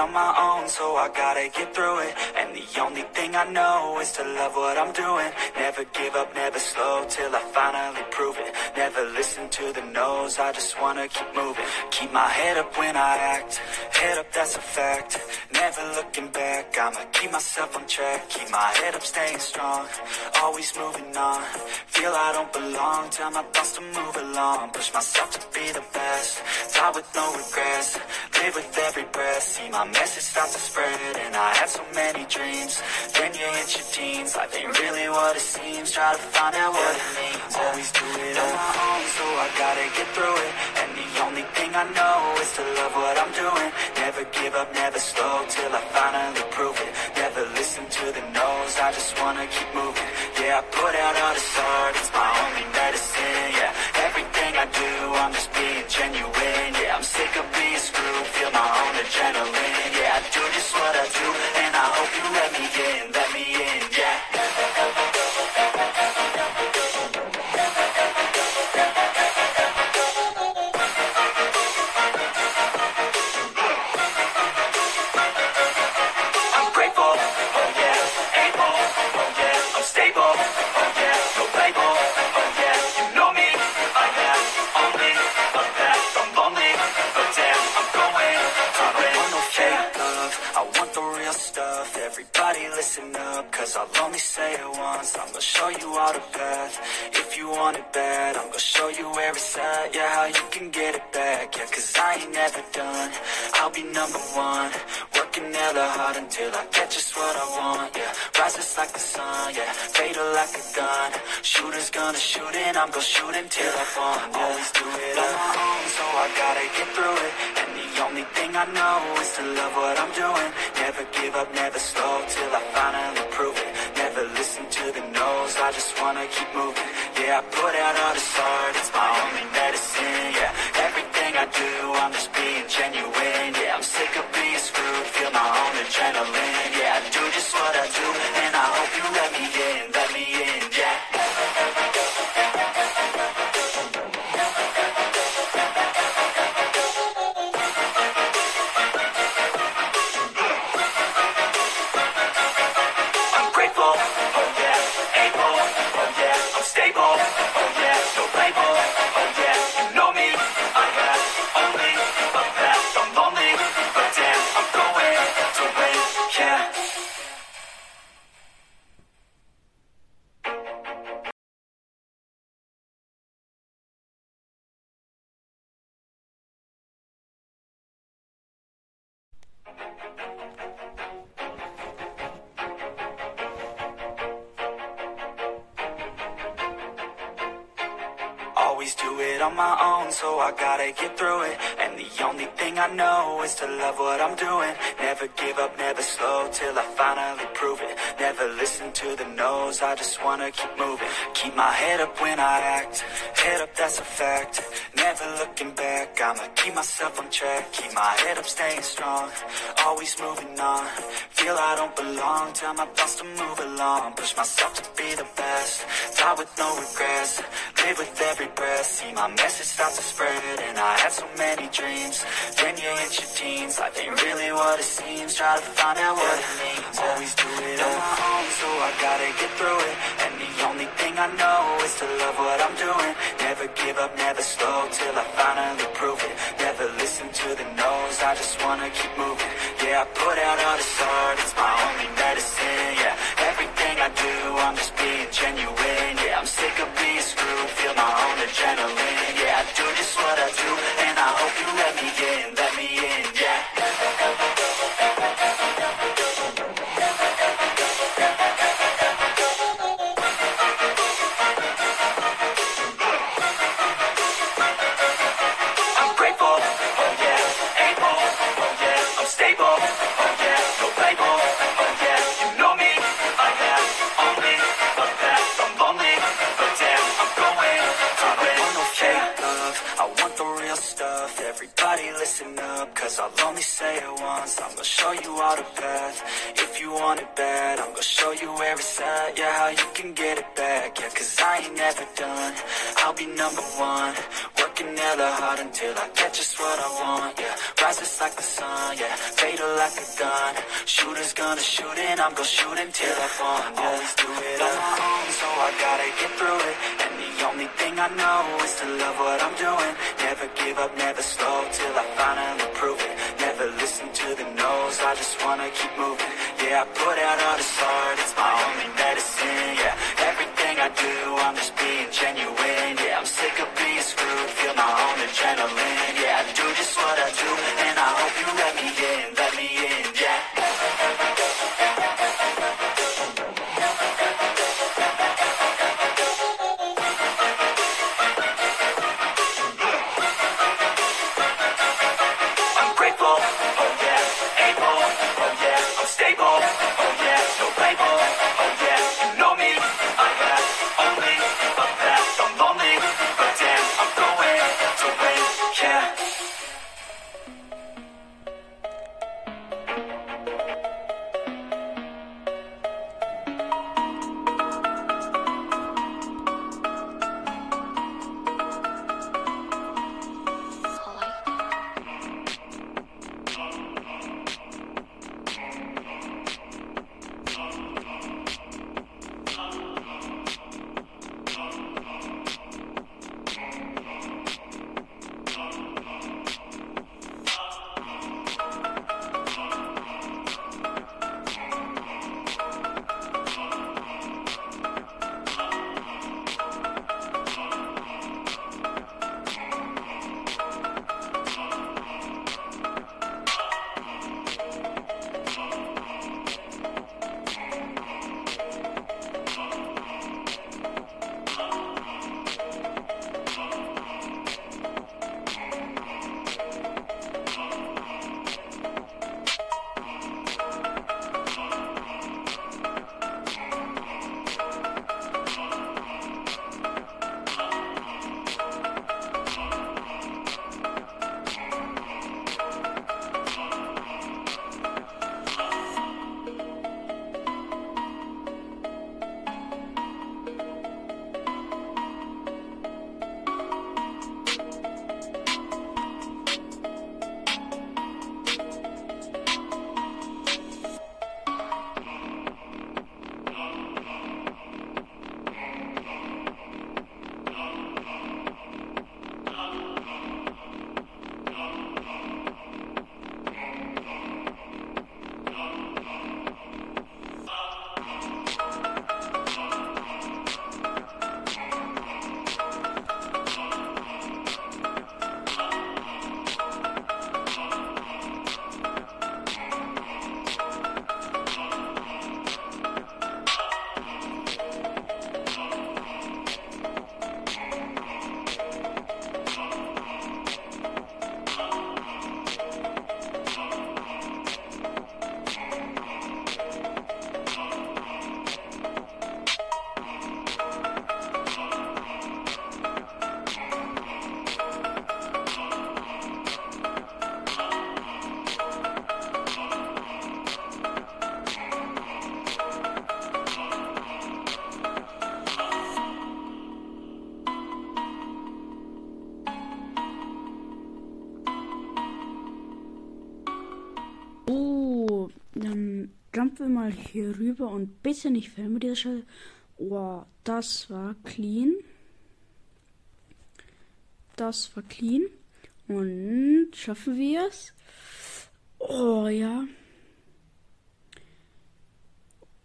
on my own, so I gotta get through it. And the only thing I know is to love what I'm doing. Never give up, never slow till I finally prove it. Never listen to the no's, I just wanna keep moving. Keep my head up when I act, head up, that's a fact. Never looking back, I'ma keep myself on track. Keep my head up, staying strong, always moving on. Feel I don't belong, tell my thoughts to move along. Push myself to be the best, die with no regrets. Live with every breath, see my message start to spread. And I had so many dreams, then you hit your teens. Life ain't really what it seems, try to find out what it means. Always do it on my own, so I gotta get through it. And only thing I know is to love what I'm doing. Never give up, never slow till I finally prove it. Never listen to the no's, I just wanna keep moving. Yeah, I put out all this art, it's my only medicine. Yeah, everything I do, I'm just being genuine. Yeah, I'm sick of being screwed, feel my own adrenaline. Stuff, everybody listen up, cause I'll only say it once, I'm gonna show you all the path, if you want it bad, I'm gonna show you where it's at, yeah, how you can get it back, yeah, cause I ain't never done, I'll be number one, working hella hard until I get just what I want, yeah, rises like the sun, yeah, fatal like a gun, shooters gonna shoot and I'm gonna shoot until I fall, always do it on my own, so I gotta get through it, and only thing I know is to love what I'm doing, never give up, never slow, till I finally prove it, never listen to the no's, I just wanna keep moving, yeah, I put out all this art, it's my only medicine, yeah, everything I do, I'm just being genuine, Always do it on my own, so I gotta get through it. The only thing I know is to love what I'm doing. Never give up, never slow till I finally prove it. Never listen to the no's, I just wanna keep moving. Keep my head up when I act, head up, that's a fact. Never looking back, I'ma keep myself on track. Keep my head up, staying strong, always moving on. Feel I don't belong, tell my thoughts to move along. Push myself to be the best, die with no regrets. Live with every breath, see my message start to spread. And I had so many dreams, then you hit your teens. Life ain't really what it seems, try to find out what it means. Always do it on my own, so I gotta get through it. And the only thing I know is to love what I'm doing. Never give up, never slow till I finally prove it. Never listen to the no's, I just wanna keep moving. Yeah, I put out all the art, listen up, cause I'll only say it once, I'm gonna show you all the path, if you want it bad, I'm gonna show you where it's at, yeah, how you can get it back, yeah, cause I ain't never done, I'll be number one, working hella hard until I get just what I want, yeah. Rises like the sun, yeah. Fatal like a gun. Shooters gonna shoot and I'm gonna shoot until I fall, yeah. Always do it on my own, so I gotta get through it. And the only thing I know is to love what I'm doing. Never give up, never slow till I finally prove it. Never listen to the no's, I just wanna keep moving. Yeah, I put out all this art, jumpen wir mal hier rüber und bitte nicht filmen mit dieser Stelle. Oh, das war clean. Das war clean. Und schaffen wir es? Oh ja.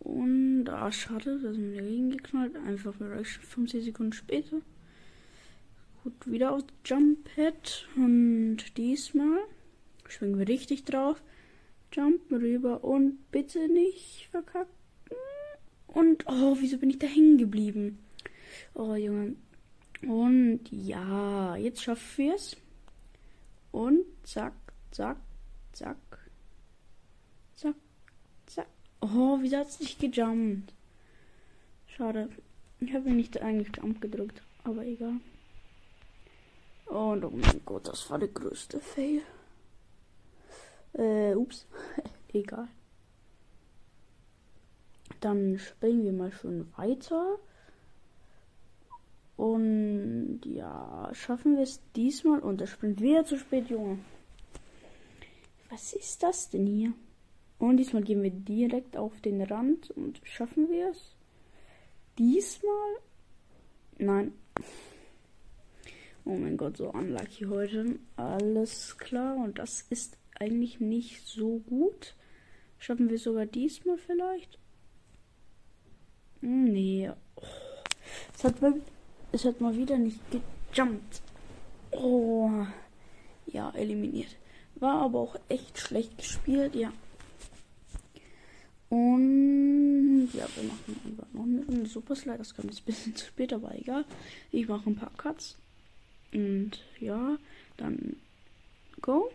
Und ah, schade, da sind wir dagegen geknallt. Einfach vielleicht 50 Sekunden später. Gut, wieder auf Jump Pad. Und diesmal springen wir richtig drauf. Jumpen rüber und bitte nicht verkacken. Und oh, wieso bin ich da hängen geblieben? Oh, Junge. Und ja, jetzt schaffen wir es. Und zack, zack, zack. Zack, zack. Oh, wieso hat es nicht gejumpt? Schade. Ich habe nicht eigentlich Jump gedrückt, aber egal. Und oh mein Gott, das war der größte Fail. Äh, ups. Egal. Dann springen wir mal schon weiter. Und ja, schaffen wir es diesmal? Und der Sprint wieder zu spät, Junge. Was ist das denn hier? Und diesmal gehen wir direkt auf den Rand und schaffen wir es? Diesmal? Nein. Oh mein Gott, so unlucky heute. Alles klar. Und das ist eigentlich nicht so gut. Schaffen wir sogar diesmal vielleicht? Hm, Nee. Oh. Es, hat mal, es hat mal wieder nicht gejumpt. Oh. Ja, eliminiert. War aber auch echt schlecht gespielt, ja. Und ja, wir machen einfach noch eine Super Slide. Das kommt jetzt ein bisschen zu spät, aber egal. Ich mache ein paar Cuts. Und ja, dann go.